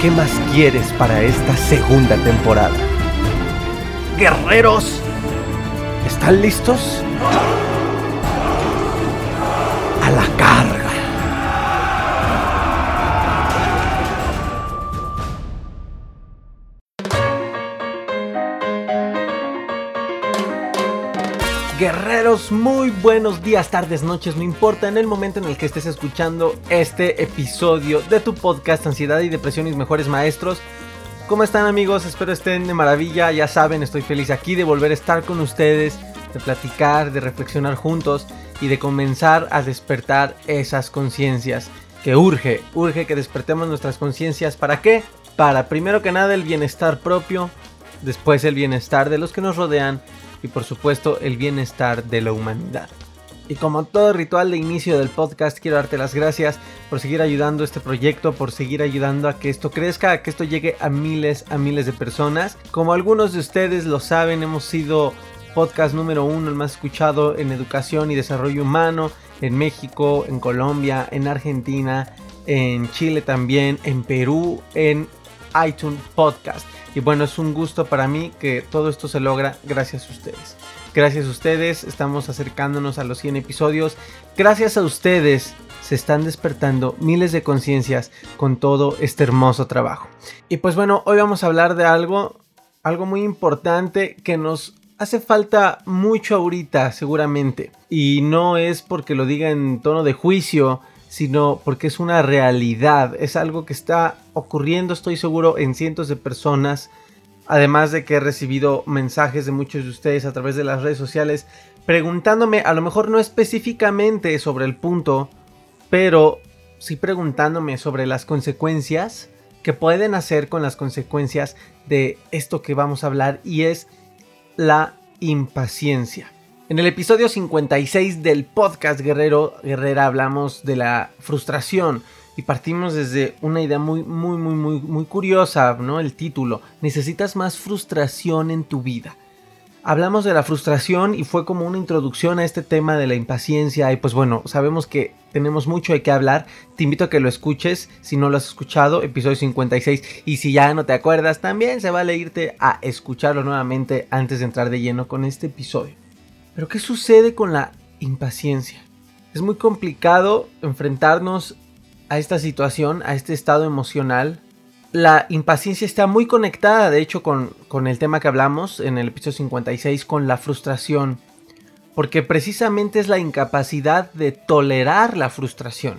¿Qué más quieres para esta segunda temporada? Guerreros, ¿están listos? A la carga. Guerreros, muy buenos días, tardes, noches, no importa en el momento en el que estés escuchando este episodio de tu podcast Ansiedad y Depresión mis mejores maestros. ¿Cómo están amigos? Espero estén de maravilla, ya saben, estoy feliz aquí de volver a estar con ustedes, de platicar, de reflexionar juntos y de comenzar a despertar esas conciencias. Que urge, urge que despertemos nuestras conciencias. ¿Para qué? Para primero que nada el bienestar propio, después el bienestar de los que nos rodean y por supuesto el bienestar de la humanidad. Y como todo ritual de inicio del podcast, quiero darte las gracias por seguir ayudando este proyecto, por seguir ayudando a que esto crezca, a que esto llegue a miles, a miles de personas. Como algunos de ustedes lo saben, hemos sido podcast número uno, el más escuchado en educación y desarrollo humano, en México, en Colombia, en Argentina, en Chile también, en Perú, en iTunes Podcast. Y bueno, es un gusto para mí que todo esto se logra gracias a ustedes. Gracias a ustedes estamos acercándonos a los 100 episodios. Gracias a ustedes se están despertando miles de conciencias con todo este hermoso trabajo. Y pues bueno, hoy vamos a hablar de algo, algo muy importante que nos hace falta mucho ahorita seguramente. Y no es porque lo diga en tono de juicio, sino porque es una realidad, es algo que está ocurriendo, estoy seguro, en cientos de personas. Además de que he recibido mensajes de muchos de ustedes a través de las redes sociales preguntándome, a lo mejor no específicamente sobre el punto, pero sí preguntándome sobre las consecuencias que pueden hacer con las consecuencias de esto que vamos a hablar y es la impaciencia. En el episodio 56 del podcast Guerrero Guerrera hablamos de la frustración y partimos desde una idea muy muy muy muy muy curiosa, ¿no? El título, necesitas más frustración en tu vida. Hablamos de la frustración y fue como una introducción a este tema de la impaciencia y pues bueno, sabemos que tenemos mucho de qué hablar. Te invito a que lo escuches si no lo has escuchado, episodio 56 y si ya no te acuerdas, también se vale irte a escucharlo nuevamente antes de entrar de lleno con este episodio. Pero ¿qué sucede con la impaciencia? Es muy complicado enfrentarnos a esta situación, a este estado emocional. La impaciencia está muy conectada, de hecho, con, con el tema que hablamos en el episodio 56, con la frustración. Porque precisamente es la incapacidad de tolerar la frustración.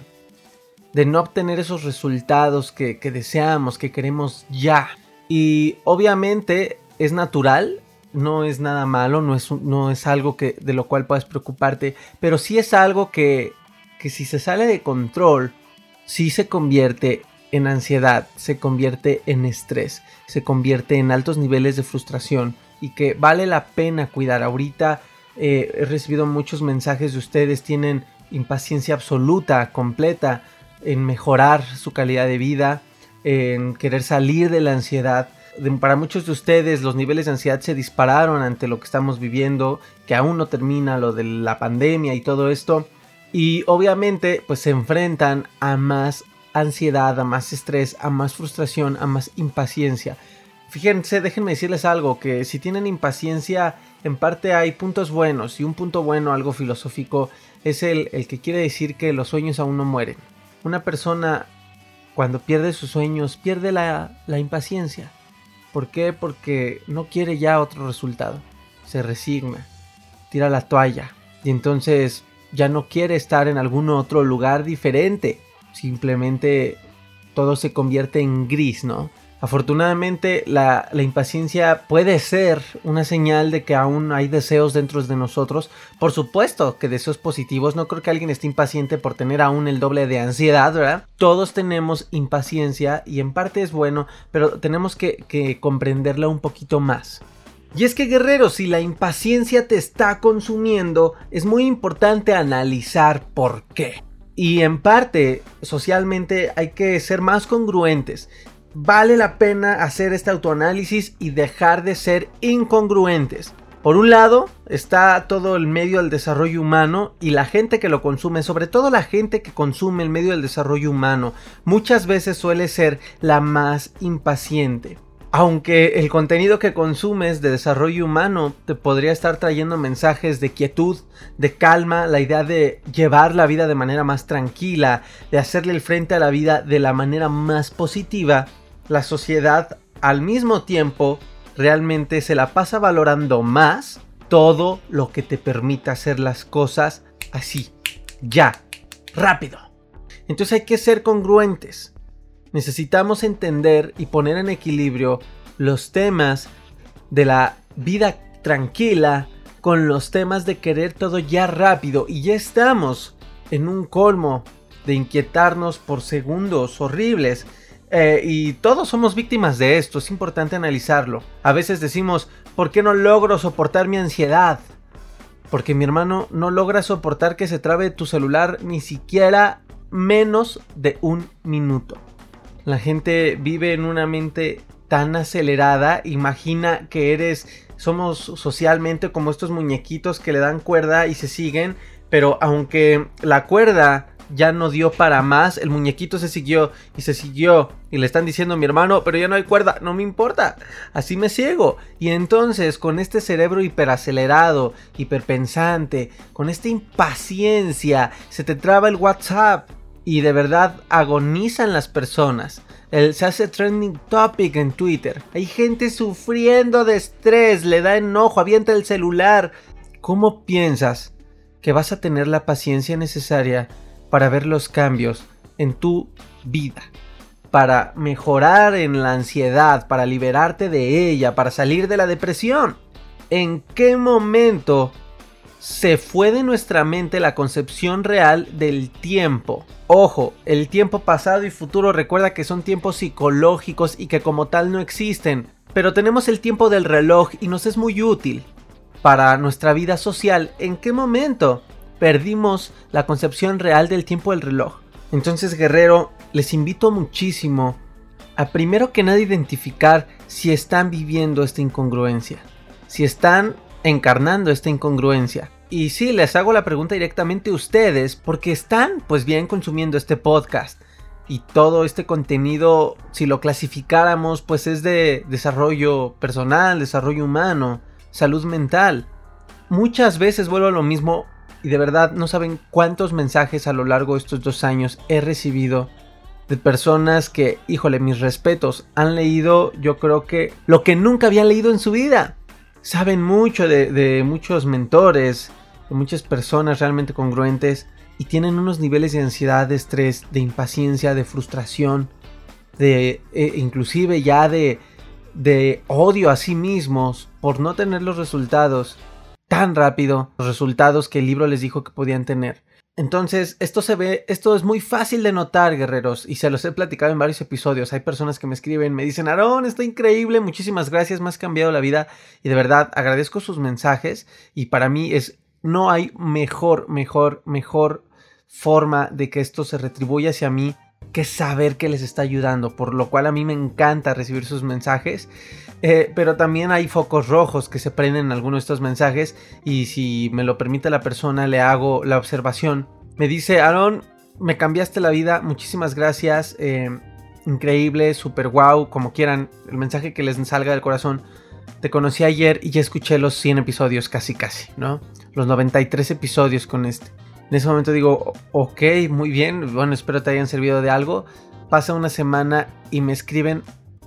De no obtener esos resultados que, que deseamos, que queremos ya. Y obviamente es natural no es nada malo, no es, no es algo que, de lo cual puedas preocuparte, pero sí es algo que, que si se sale de control, sí se convierte en ansiedad, se convierte en estrés, se convierte en altos niveles de frustración y que vale la pena cuidar. Ahorita eh, he recibido muchos mensajes de ustedes, tienen impaciencia absoluta, completa en mejorar su calidad de vida, en querer salir de la ansiedad para muchos de ustedes los niveles de ansiedad se dispararon ante lo que estamos viviendo, que aún no termina lo de la pandemia y todo esto. Y obviamente pues se enfrentan a más ansiedad, a más estrés, a más frustración, a más impaciencia. Fíjense, déjenme decirles algo, que si tienen impaciencia, en parte hay puntos buenos y un punto bueno, algo filosófico, es el, el que quiere decir que los sueños aún no mueren. Una persona cuando pierde sus sueños pierde la, la impaciencia. ¿Por qué? Porque no quiere ya otro resultado. Se resigna, tira la toalla y entonces ya no quiere estar en algún otro lugar diferente, simplemente todo se convierte en gris, ¿no? Afortunadamente la, impaciencia puede ser una señal de que aún hay deseos dentro de nosotros. Por supuesto que deseos positivos. No creo que alguien esté impaciente por tener aún el doble de ansiedad, ¿verdad? Todos tenemos impaciencia y en parte es bueno, pero tenemos que, que comprenderla un poquito más. Y es que guerrero, si la impaciencia te está consumiendo, es muy importante analizar por qué. Y en parte, socialmente hay que ser más congruentes vale la pena hacer este autoanálisis y dejar de ser incongruentes. Por un lado está todo el medio del desarrollo humano y la gente que lo consume, sobre todo la gente que consume el medio del desarrollo humano, muchas veces suele ser la más impaciente. Aunque el contenido que consumes de desarrollo humano te podría estar trayendo mensajes de quietud, de calma, la idea de llevar la vida de manera más tranquila, de hacerle el frente a la vida de la manera más positiva, la sociedad al mismo tiempo realmente se la pasa valorando más todo lo que te permita hacer las cosas así, ya, rápido. Entonces hay que ser congruentes. Necesitamos entender y poner en equilibrio los temas de la vida tranquila con los temas de querer todo ya rápido y ya estamos en un colmo de inquietarnos por segundos horribles eh, y todos somos víctimas de esto, es importante analizarlo. A veces decimos, ¿por qué no logro soportar mi ansiedad? Porque mi hermano no logra soportar que se trabe tu celular ni siquiera menos de un minuto. La gente vive en una mente tan acelerada, imagina que eres, somos socialmente como estos muñequitos que le dan cuerda y se siguen, pero aunque la cuerda ya no dio para más, el muñequito se siguió y se siguió y le están diciendo mi hermano, pero ya no hay cuerda, no me importa, así me ciego. Y entonces con este cerebro hiperacelerado, hiperpensante, con esta impaciencia, se te traba el WhatsApp y de verdad agonizan las personas. se hace trending topic en Twitter. Hay gente sufriendo de estrés, le da enojo, avienta el celular. ¿Cómo piensas que vas a tener la paciencia necesaria para ver los cambios en tu vida, para mejorar en la ansiedad, para liberarte de ella, para salir de la depresión. ¿En qué momento se fue de nuestra mente la concepción real del tiempo? Ojo, el tiempo pasado y futuro recuerda que son tiempos psicológicos y que como tal no existen, pero tenemos el tiempo del reloj y nos es muy útil para nuestra vida social. ¿En qué momento? Perdimos la concepción real del tiempo del reloj. Entonces, guerrero, les invito muchísimo a primero que nada identificar si están viviendo esta incongruencia, si están encarnando esta incongruencia. Y sí, les hago la pregunta directamente a ustedes porque están pues bien consumiendo este podcast y todo este contenido, si lo clasificáramos, pues es de desarrollo personal, desarrollo humano, salud mental. Muchas veces vuelvo a lo mismo, y de verdad no saben cuántos mensajes a lo largo de estos dos años he recibido de personas que, híjole, mis respetos, han leído yo creo que lo que nunca habían leído en su vida. Saben mucho de, muchos mentores, de muchas personas realmente congruentes y tienen unos niveles de ansiedad, de estrés, de impaciencia, de frustración, de e, inclusive ya de, de odio a sí mismos por no tener los resultados tan rápido los resultados que el libro les dijo que podían tener. Entonces, esto se ve, esto es muy fácil de notar, guerreros, y se los he platicado en varios episodios. Hay personas que me escriben, me dicen, Aarón, está increíble, muchísimas gracias, me has cambiado la vida, y de verdad agradezco sus mensajes, y para mí es, no hay mejor, mejor, mejor forma de que esto se retribuya hacia mí que saber que les está ayudando, por lo cual a mí me encanta recibir sus mensajes. Eh, pero también hay focos rojos que se prenden en algunos de estos mensajes y si me lo permite la persona le hago la observación. Me dice, Aaron, me cambiaste la vida, muchísimas gracias, eh, increíble, super wow, como quieran, el mensaje que les salga del corazón. Te conocí ayer y ya escuché los 100 episodios casi casi, ¿no? Los 93 episodios con este. En ese momento digo, ok, muy bien, bueno, espero te hayan servido de algo. Pasa una semana y me escriben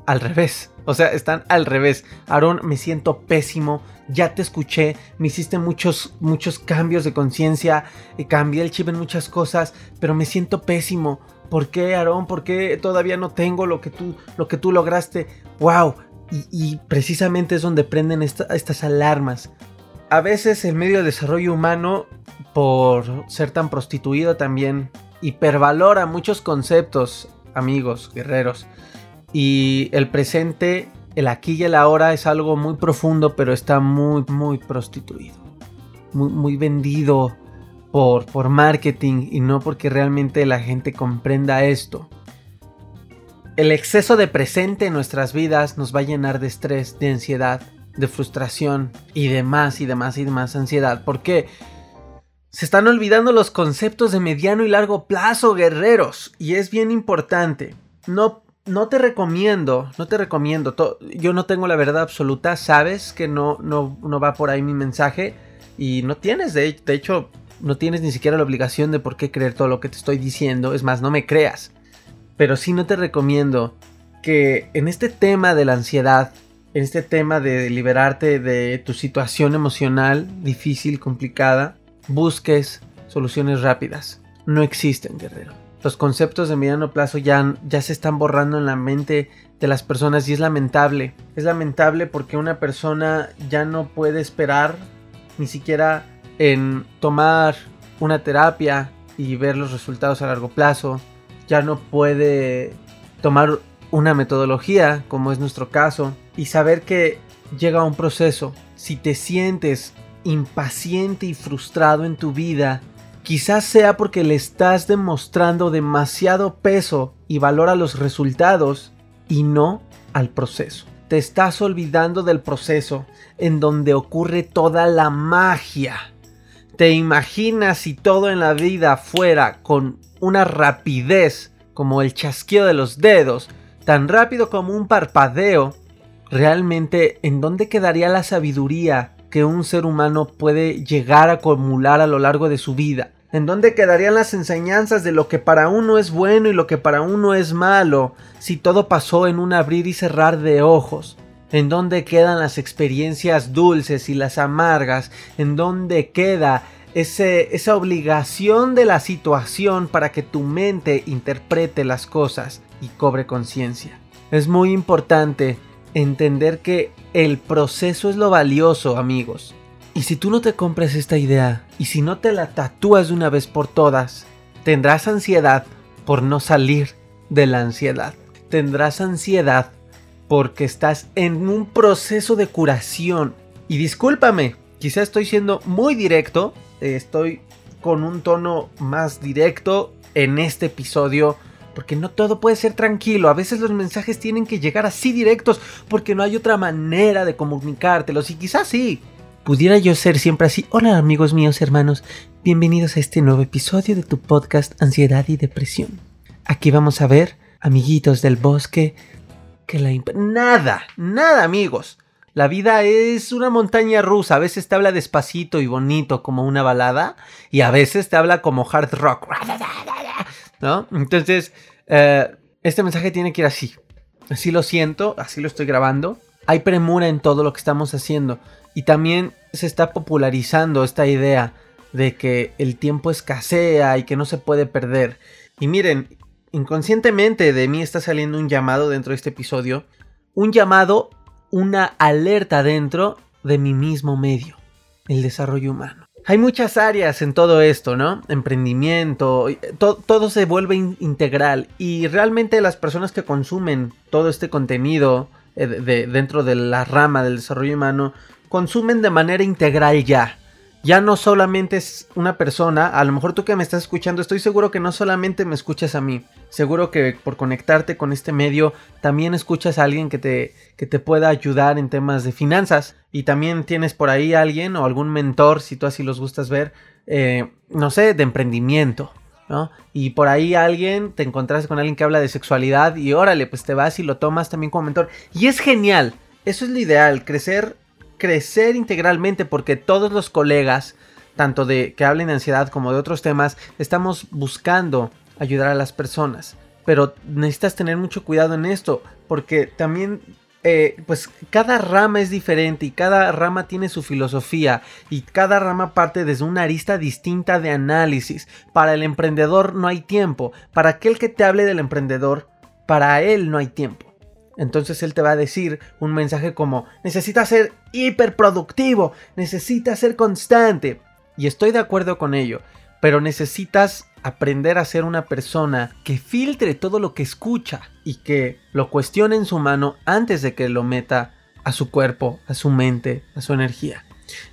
al revés. O sea, están al revés. Aaron, me siento pésimo. Ya te escuché. Me hiciste muchos, muchos cambios de conciencia. Cambié el chip en muchas cosas. Pero me siento pésimo. ¿Por qué, Aarón? ¿Por qué todavía no tengo lo que tú, lo que tú lograste? ¡Wow! Y, precisamente es donde prenden estas alarmas. A veces el medio de desarrollo humano, por ser tan prostituido también, hipervalora muchos conceptos, amigos, guerreros. Y el presente, el aquí y el ahora es algo muy profundo, pero está muy, muy prostituido. Muy, muy vendido por, por marketing y no porque realmente la gente comprenda esto. El exceso de presente en nuestras vidas nos va a llenar de estrés, de ansiedad, de frustración y de más y de más y de más ansiedad. ¿Por qué? Se están olvidando los conceptos de mediano y largo plazo, guerreros. Y es bien importante. No, no te recomiendo, no te recomiendo. Yo no tengo la verdad absoluta, sabes que no, no, no va por ahí mi mensaje. Y no tienes, de, de hecho, no tienes ni siquiera la obligación de por qué creer todo lo que te estoy diciendo. Es más, no me creas. Pero sí no te recomiendo que en este tema de la ansiedad, en este tema de liberarte de tu situación emocional difícil, complicada, busques soluciones rápidas. No existen, guerrero. Los conceptos de mediano plazo ya, ya se están borrando en la mente de las personas y es lamentable. Es lamentable porque una persona ya no puede esperar ni siquiera en tomar una terapia y ver los resultados a largo plazo. Ya no puede tomar una metodología, como es nuestro caso, y saber que llega un proceso. Si te sientes impaciente y frustrado en tu vida, quizás sea porque le estás demostrando demasiado peso y valor a los resultados y no al proceso. Te estás olvidando del proceso en donde ocurre toda la magia ¿Te imaginas si todo en la vida fuera con una rapidez como el chasquido de los dedos, tan rápido como un parpadeo? Realmente, ¿en dónde quedaría la sabiduría que un ser humano puede llegar a acumular a lo largo de su vida? ¿En dónde quedarían las enseñanzas de lo que para uno es bueno y lo que para uno es malo si todo pasó en un abrir y cerrar de ojos? ¿En dónde quedan las experiencias dulces y las amargas? ¿En dónde queda ese, esa obligación de la situación para que tu mente interprete las cosas y cobre conciencia? Es muy importante entender que el proceso es lo valioso, amigos. Y si tú no te compres esta idea y si no te la tatúas de una vez por todas, tendrás ansiedad por no salir de la ansiedad. Tendrás ansiedad porque estás en un proceso de curación. Y discúlpame, quizá estoy siendo muy directo, estoy con un tono más directo en este episodio. Porque no todo puede ser tranquilo. A veces los mensajes tienen que llegar así directos. Porque no hay otra manera de comunicártelos. Y quizás sí. Pudiera yo ser siempre así. Hola amigos míos, hermanos. Bienvenidos a este nuevo episodio de tu podcast Ansiedad y Depresión. Aquí vamos a ver, amiguitos del bosque, que la... Nada, nada amigos. La vida es una montaña rusa. A veces te habla despacito y bonito como una balada. Y a veces te habla como hard rock. ¿No? Entonces, eh, este mensaje tiene que ir así. Así lo siento, así lo estoy grabando. Hay premura en todo lo que estamos haciendo. Y también se está popularizando esta idea de que el tiempo escasea y que no se puede perder. Y miren, inconscientemente de mí está saliendo un llamado dentro de este episodio. Un llamado, una alerta dentro de mi mismo medio, el desarrollo humano. Hay muchas áreas en todo esto, ¿no? Emprendimiento, todo se vuelve integral y realmente las personas que consumen todo este contenido eh, dentro de la rama del desarrollo humano consumen de manera integral ya ya no solamente es una persona, a lo mejor tú que me estás escuchando, estoy seguro que no solamente me escuchas a mí, seguro que por conectarte con este medio también escuchas a alguien que te, que te pueda ayudar en temas de finanzas y también tienes por ahí alguien o algún mentor, si tú así los gustas ver, eh, no sé, de emprendimiento. ¿no? Y por ahí alguien, te encontraste con alguien que habla de sexualidad y órale, pues te vas y lo tomas también como mentor. Y es genial, eso es lo ideal, crecer crecer integralmente porque todos los colegas, tanto de que hablen de ansiedad como de otros temas, estamos buscando ayudar a las personas. Pero necesitas tener mucho cuidado en esto, porque también eh, pues cada rama es diferente y cada rama tiene su filosofía y cada rama parte desde una arista distinta de análisis. Para el emprendedor no hay tiempo. Para aquel que te hable del emprendedor, para él no hay tiempo. Entonces él te va a decir un mensaje como, necesitas ser hiperproductivo, necesitas ser constante. Y estoy de acuerdo con ello, pero necesitas aprender a ser una persona que filtre todo lo que escucha y que lo cuestione en su mano antes de que lo meta a su cuerpo, a su mente, a su energía.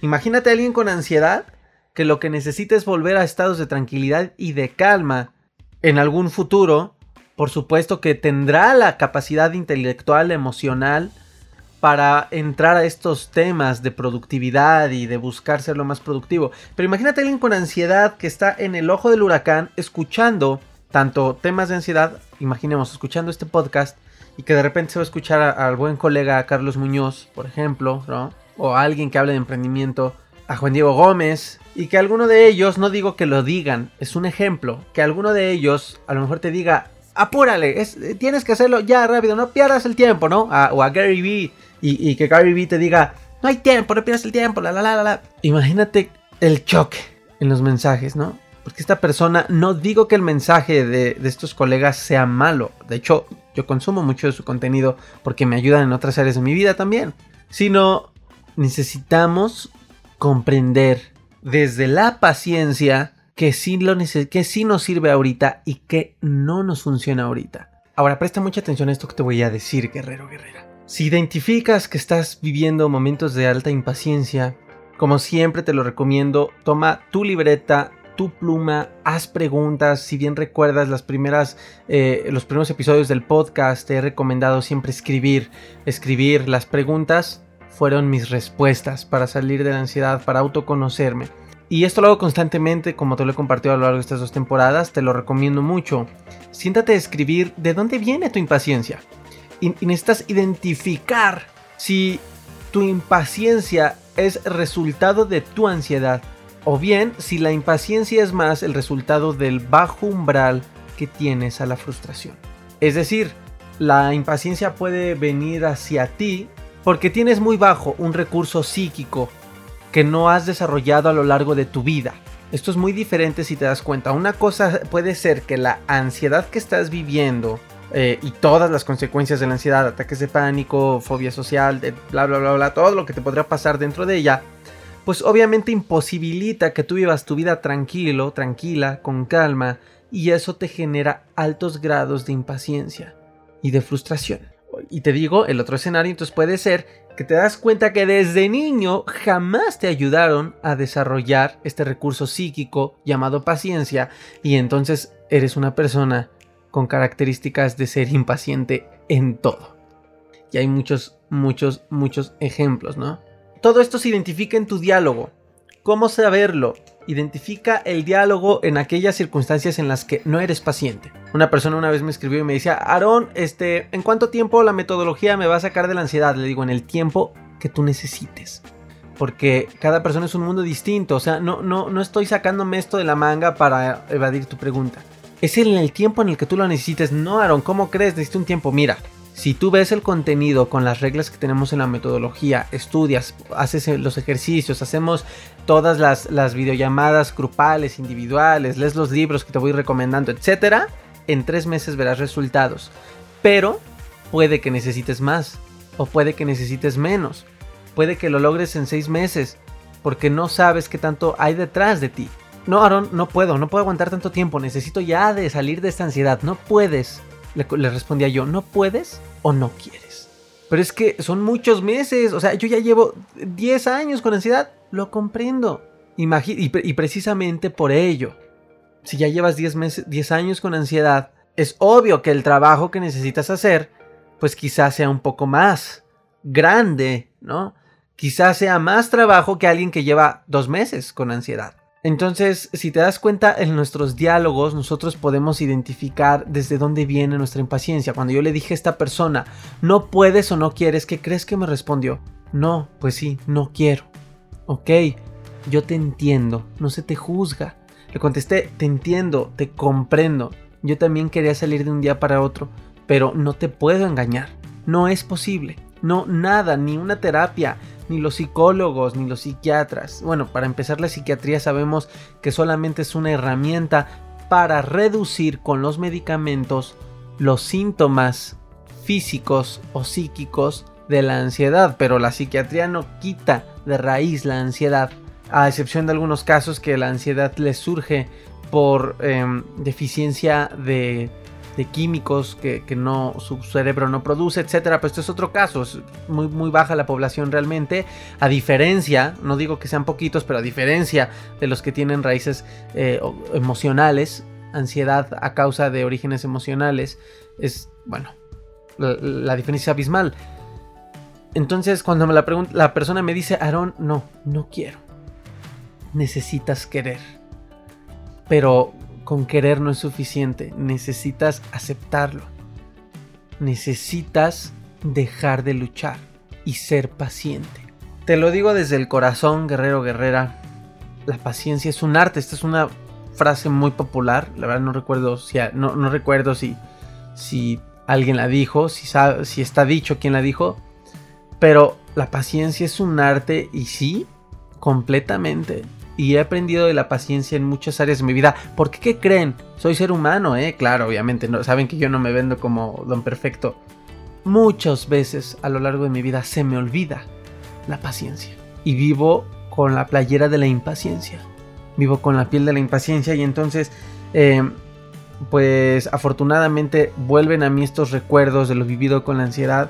Imagínate a alguien con ansiedad que lo que necesita es volver a estados de tranquilidad y de calma en algún futuro. Por supuesto que tendrá la capacidad intelectual, emocional, para entrar a estos temas de productividad y de buscar ser lo más productivo. Pero imagínate a alguien con ansiedad que está en el ojo del huracán escuchando tanto temas de ansiedad, imaginemos, escuchando este podcast y que de repente se va a escuchar al buen colega Carlos Muñoz, por ejemplo, ¿no? O a alguien que hable de emprendimiento, a Juan Diego Gómez, y que alguno de ellos, no digo que lo digan, es un ejemplo, que alguno de ellos a lo mejor te diga, apúrale, es, tienes que hacerlo ya rápido, no pierdas el tiempo, ¿no? o a Gary Vee y, que Gary Vee te diga, no hay tiempo, no pierdas el tiempo, la la la la. Imagínate el choque en los mensajes, ¿no? Porque esta persona, no digo que el mensaje de, de, estos colegas sea malo, de hecho yo consumo mucho de su contenido porque me ayudan en otras áreas de mi vida también, sino necesitamos comprender desde la paciencia que sí, lo que sí nos sirve ahorita y que no nos funciona ahorita. Ahora presta mucha atención a esto que te voy a decir, guerrero, guerrera. Si identificas que estás viviendo momentos de alta impaciencia, como siempre te lo recomiendo, toma tu libreta, tu pluma, haz preguntas. Si bien recuerdas eh, los primeros episodios del podcast, te he recomendado siempre escribir. Escribir las preguntas fueron mis respuestas para salir de la ansiedad, para autoconocerme. Y esto lo hago constantemente, como te lo he compartido a lo largo de estas dos temporadas, te lo recomiendo mucho. Siéntate a escribir de dónde viene tu impaciencia y, necesitas identificar si tu impaciencia es resultado de tu ansiedad o bien si la impaciencia es más el resultado del bajo umbral que tienes a la frustración. Es decir, la impaciencia puede venir hacia ti porque tienes muy bajo un recurso psíquico que no has desarrollado a lo largo de tu vida. Esto es muy diferente si te das cuenta. Una cosa puede ser que la ansiedad que estás viviendo eh, y todas las consecuencias de la ansiedad, ataques de pánico, fobia social, bla, bla, bla, bla, todo lo que te podría pasar dentro de ella, pues obviamente imposibilita que tú vivas tu vida tranquilo, tranquila, con calma, y eso te genera altos grados de impaciencia y de frustración. Y te digo, el otro escenario entonces puede ser que te das cuenta que desde niño jamás te ayudaron a desarrollar este recurso psíquico llamado paciencia y entonces eres una persona con características de ser impaciente en todo. Y hay muchos, muchos, muchos ejemplos, ¿no? Todo esto se identifica en tu diálogo. ¿Cómo saberlo? Identifica el diálogo en aquellas circunstancias en las que no eres paciente. Una persona una vez me escribió y me decía, Aarón, este, ¿en cuánto tiempo la metodología me va a sacar de la ansiedad? Le digo, en el tiempo que tú necesites. Porque cada persona es un mundo distinto. O sea, no, no, no estoy sacándome esto de la manga para evadir tu pregunta es en el tiempo en el que tú lo necesites. No, Aaron, ¿cómo crees? Necesito un tiempo. Mira, si tú ves el contenido con las reglas que tenemos en la metodología, estudias, haces los ejercicios, hacemos todas las, las videollamadas grupales, individuales, lees los libros que te voy recomendando, etc., en tres meses verás resultados. Pero puede que necesites más o puede que necesites menos. Puede que lo logres en seis meses porque no sabes qué tanto hay detrás de ti. No, Aaron, no puedo, no puedo aguantar tanto tiempo, necesito ya de salir de esta ansiedad. No puedes, le, respondía yo, no puedes o no quieres. Pero es que son muchos meses, o sea, yo ya llevo 10 años con ansiedad, lo comprendo. y, precisamente por ello, si ya llevas 10, meses, 10 años con ansiedad, es obvio que el trabajo que necesitas hacer, pues quizás sea un poco más grande, ¿no? Quizás sea más trabajo que alguien que lleva dos meses con ansiedad. Entonces, si te das cuenta en nuestros diálogos, nosotros podemos identificar desde dónde viene nuestra impaciencia. Cuando yo le dije a esta persona, no puedes o no quieres, ¿qué crees que me respondió? No, pues sí, no quiero. Ok, yo te entiendo, no se te juzga. Le contesté, te entiendo, te comprendo. Yo también quería salir de un día para otro, pero no te puedo engañar. No es posible. No, nada, ni una terapia, ni los psicólogos, ni los psiquiatras. Bueno, para empezar la psiquiatría sabemos que solamente es una herramienta para reducir con los medicamentos los síntomas físicos o psíquicos de la ansiedad, pero la psiquiatría no quita de raíz la ansiedad, a excepción de algunos casos que la ansiedad les surge por em, deficiencia de, químicos que, no, su cerebro no produce, etcétera. Pues esto es otro caso, es muy, muy baja la población realmente, a diferencia, no digo que sean poquitos, pero a diferencia de los que tienen raíces eh, emocionales, ansiedad a causa de orígenes emocionales, es, bueno, la, diferencia abismal. Entonces, cuando me la, la persona me dice, Aarón, no, no quiero. Necesitas querer. Pero con querer no es suficiente. Necesitas aceptarlo. Necesitas dejar de luchar y ser paciente. Te lo digo desde el corazón, guerrero, guerrera. La paciencia es un arte. Esta es una frase muy popular. La verdad no recuerdo si, no, no recuerdo si, si alguien la dijo, si, si está dicho quién la dijo, pero la paciencia es un arte y sí, completamente. Y he aprendido de la paciencia en muchas áreas de mi vida. Porque, ¿qué creen? Soy ser humano, ¿eh? Claro, obviamente. No, saben que yo no me vendo como don perfecto. Muchas veces a lo largo de mi vida se me olvida la paciencia. Y vivo con la playera de la impaciencia. Vivo con la piel de la impaciencia y entonces eh, pues afortunadamente vuelven a mí estos recuerdos de lo vivido con la ansiedad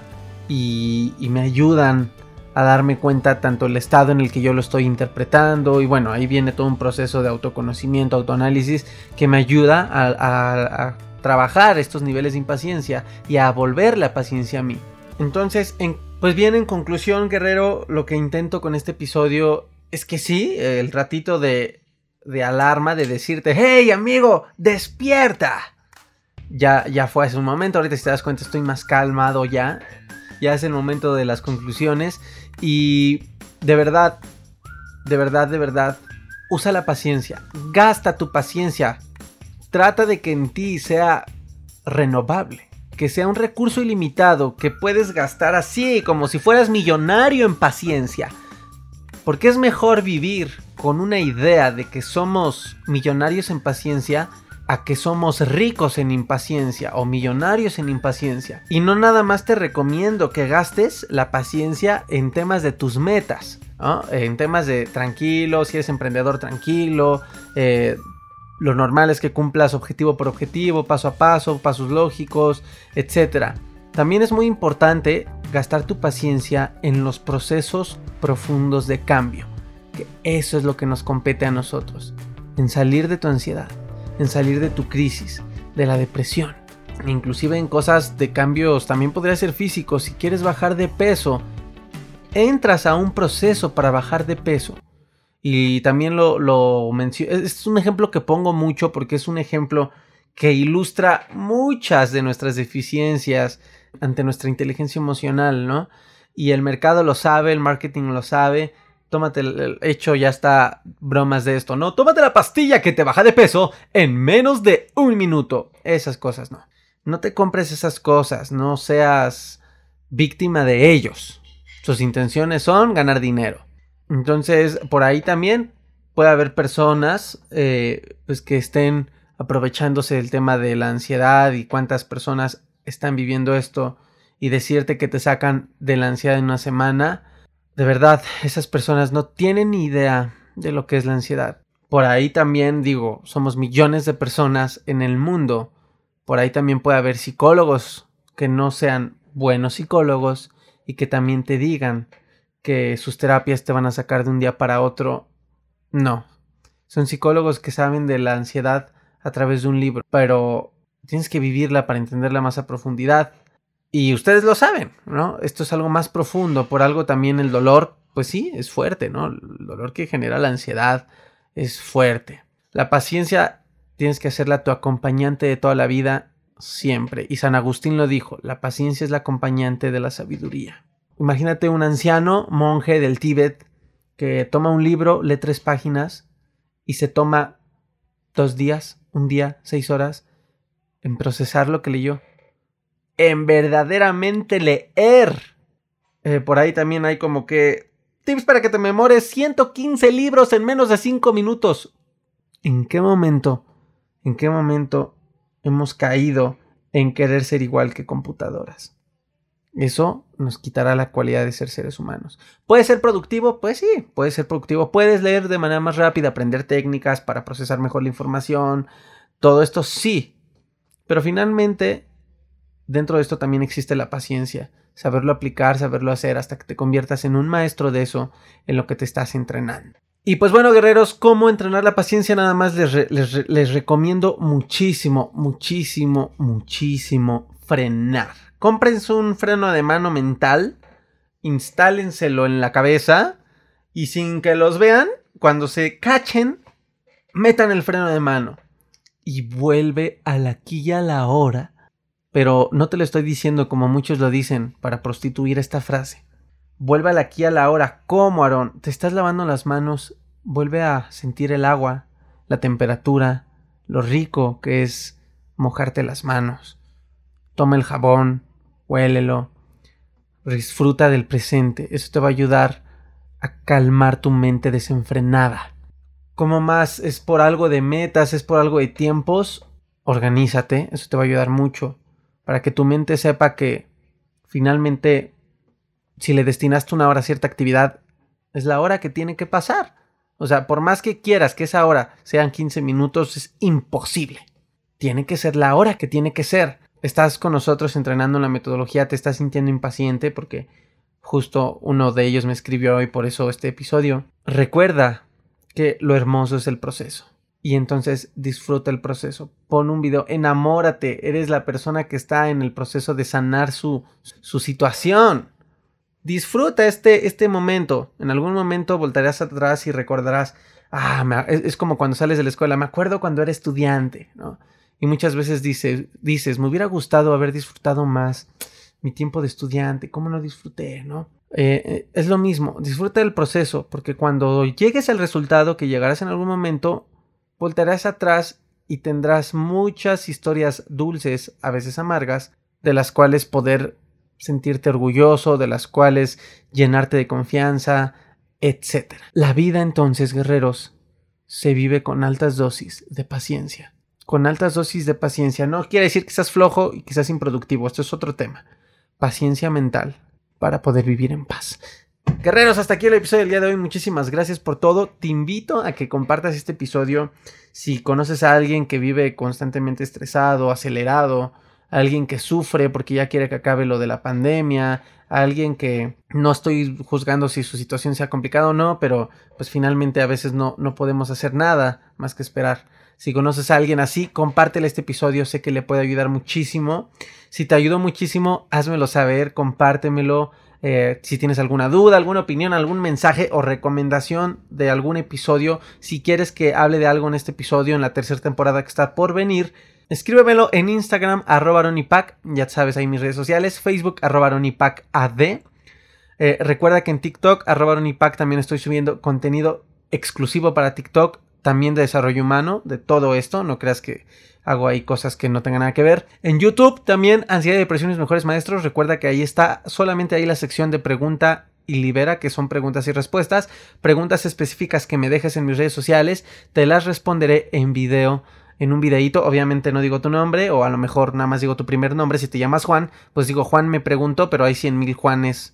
y, me ayudan a darme cuenta tanto el estado en el que yo lo estoy interpretando y bueno, ahí viene todo un proceso de autoconocimiento, autoanálisis que me ayuda a, trabajar estos niveles de impaciencia y a volver la paciencia a mí. Entonces, pues bien, en conclusión, guerrero, lo que intento con este episodio es que sí, el ratito de de alarma de decirte, hey amigo, despierta. Ya, ya fue hace un momento, ahorita si te das cuenta estoy más calmado ya. Ya es el momento de las conclusiones y de verdad, de verdad, de verdad, usa la paciencia, gasta tu paciencia, trata de que en ti sea renovable, que sea un recurso ilimitado que puedes gastar así como si fueras millonario en paciencia. Porque es mejor vivir con una idea de que somos millonarios en paciencia a que somos ricos en impaciencia o millonarios en impaciencia. Y no nada más te recomiendo que gastes la paciencia en temas de tus metas, en temas de tranquilo, si eres emprendedor tranquilo, eh, lo normal es que cumplas objetivo por objetivo, paso a paso, pasos lógicos, etc. También es muy importante gastar tu paciencia en los procesos profundos de cambio, que eso es lo que nos compete a nosotros, en salir de tu ansiedad, en salir de tu crisis, de la depresión, inclusive en cosas de cambios, también podría ser físico, si quieres bajar de peso, entras a un proceso para bajar de peso. Y también lo, lo menciono, es un ejemplo que pongo mucho porque es un ejemplo que ilustra muchas de nuestras deficiencias ante nuestra inteligencia emocional, ¿no? Y el mercado lo sabe, el marketing lo sabe. Tómate el, hecho, ya está bromas de esto, ¿no? Tómate la pastilla que te baja de peso en menos de un minuto. Esas cosas no. No te compres esas cosas, no seas víctima de ellos. Sus intenciones son ganar dinero. Entonces, por ahí también puede haber personas eh, pues que estén aprovechándose del tema de la ansiedad y cuántas personas están viviendo esto y decirte que te sacan de la ansiedad en una semana, de verdad, esas personas no tienen ni idea de lo que es la ansiedad. Por ahí también digo, somos millones de personas en el mundo. Por ahí también puede haber psicólogos que no sean buenos psicólogos y que también te digan que sus terapias te van a sacar de un día para otro. No. Son psicólogos que saben de la ansiedad a través de un libro, pero tienes que vivirla para entenderla más a profundidad. Y ustedes lo saben, ¿no? Esto es algo más profundo, por algo también el dolor, pues sí, es fuerte, ¿no? El dolor que genera la ansiedad es fuerte. La paciencia tienes que hacerla tu acompañante de toda la vida siempre. Y San Agustín lo dijo, la paciencia es la acompañante de la sabiduría. Imagínate un anciano monje del Tíbet que toma un libro, lee tres páginas y se toma dos días un día, seis horas, en procesar lo que leyó. En verdaderamente leer Eh, por ahí también hay como que tips para que te memores 115 libros en menos de 5 minutos. ¿En qué momento, en qué momento hemos caído en querer ser igual que computadoras? Eso nos quitará la cualidad de ser seres humanos. ¿Puede ser productivo? Pues sí, puede ser productivo. Puedes leer de manera más rápida, aprender técnicas para procesar mejor la información. Todo esto sí. Pero finalmente, dentro de esto también existe la paciencia. Saberlo aplicar, saberlo hacer hasta que te conviertas en un maestro de eso en lo que te estás entrenando. Y pues bueno, guerreros, ¿cómo entrenar la paciencia? Nada más les, les recomiendo muchísimo, muchísimo, muchísimo frenar cómprense un freno de mano mental, instálenselo en la cabeza y sin que los vean, cuando se cachen, metan el freno de mano y vuelve al aquí y a la hora. Pero no te lo estoy diciendo como muchos lo dicen para prostituir esta frase. Vuelve al aquí a la hora. ¿Cómo, Aarón? Te estás lavando las manos. Vuelve a sentir el agua, la temperatura, lo rico que es mojarte las manos. Toma el jabón, huélelo, disfruta del presente, eso te va a ayudar a calmar tu mente desenfrenada. Como más es por algo de metas, es por algo de tiempos, organízate, eso te va a ayudar mucho para que tu mente sepa que finalmente si le destinaste una hora a cierta actividad, es la hora que tiene que pasar. O sea, por más que quieras que esa hora sean 15 minutos, es imposible. Tiene que ser la hora que tiene que ser estás con nosotros entrenando la metodología, te estás sintiendo impaciente porque justo uno de ellos me escribió hoy por eso este episodio. Recuerda que lo hermoso es el proceso. Y entonces disfruta el proceso. Pon un video, enamórate. Eres la persona que está en el proceso de sanar su, su situación. Disfruta este, este momento. En algún momento voltarás atrás y recordarás, ah, es, es como cuando sales de la escuela. Me acuerdo cuando era estudiante, ¿no? Y muchas veces dice, dices, me hubiera gustado haber disfrutado más mi tiempo de estudiante, ¿cómo no disfruté, no? Eh, eh, es lo mismo, disfruta del proceso, porque cuando llegues al resultado que llegarás en algún momento, voltarás atrás y tendrás muchas historias dulces, a veces amargas, de las cuales poder sentirte orgulloso, de las cuales llenarte de confianza, etc. La vida entonces, guerreros, se vive con altas dosis de paciencia con altas dosis de paciencia. No quiere decir que seas flojo y que seas improductivo, esto es otro tema. Paciencia mental para poder vivir en paz. Guerreros, hasta aquí el episodio del día de hoy. Muchísimas gracias por todo. Te invito a que compartas este episodio si conoces a alguien que vive constantemente estresado, acelerado, alguien que sufre porque ya quiere que acabe lo de la pandemia, alguien que no estoy juzgando si su situación sea complicada o no, pero pues finalmente a veces no, no podemos hacer nada más que esperar. Si conoces a alguien así, compártele este episodio, sé que le puede ayudar muchísimo. Si te ayudó muchísimo, házmelo saber, compártemelo. Eh, si tienes alguna duda, alguna opinión, algún mensaje o recomendación de algún episodio, si quieres que hable de algo en este episodio, en la tercera temporada que está por venir, escríbemelo en Instagram, arroba ya sabes ahí mis redes sociales, Facebook, arroba. Eh, recuerda que en TikTok, arroba también estoy subiendo contenido exclusivo para TikTok también de desarrollo humano, de todo esto, no creas que hago ahí cosas que no tengan nada que ver. En YouTube también Ansiedad y Depresiones Mejores Maestros, recuerda que ahí está solamente ahí la sección de pregunta y libera, que son preguntas y respuestas, preguntas específicas que me dejes en mis redes sociales, te las responderé en video en un videíto, obviamente no digo tu nombre, o a lo mejor nada más digo tu primer nombre, si te llamas Juan, pues digo Juan me pregunto, pero hay 100 mil Juanes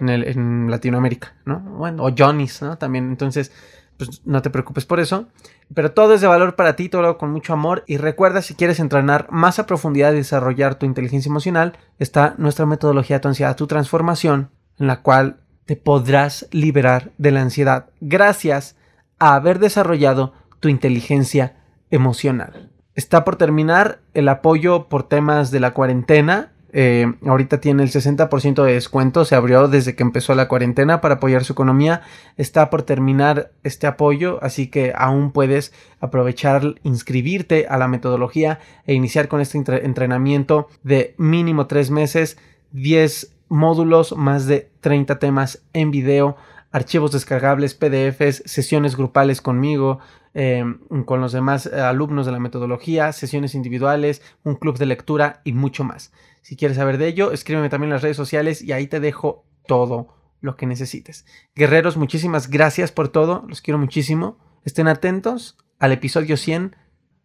en, el, en Latinoamérica, ¿no? Bueno, o Johnnys, ¿no? También, entonces, pues no te preocupes por eso. Pero todo es de valor para ti, todo lo con mucho amor. Y recuerda, si quieres entrenar más a profundidad y desarrollar tu inteligencia emocional, está nuestra metodología Tu ansiedad, tu transformación, en la cual te podrás liberar de la ansiedad gracias a haber desarrollado tu inteligencia emocional. Está por terminar el apoyo por temas de la cuarentena eh, ahorita tiene el 60% de descuento, se abrió desde que empezó la cuarentena para apoyar su economía. Está por terminar este apoyo, así que aún puedes aprovechar, inscribirte a la metodología e iniciar con este entrenamiento de mínimo 3 meses, 10 módulos, más de 30 temas en video, archivos descargables, PDFs, sesiones grupales conmigo, eh, con los demás alumnos de la metodología, sesiones individuales, un club de lectura y mucho más. Si quieres saber de ello, escríbeme también en las redes sociales y ahí te dejo todo lo que necesites. Guerreros, muchísimas gracias por todo, los quiero muchísimo. Estén atentos al episodio 100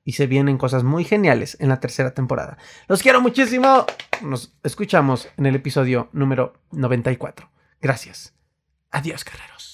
y se vienen cosas muy geniales en la tercera temporada. Los quiero muchísimo. Nos escuchamos en el episodio número 94. Gracias. Adiós, guerreros.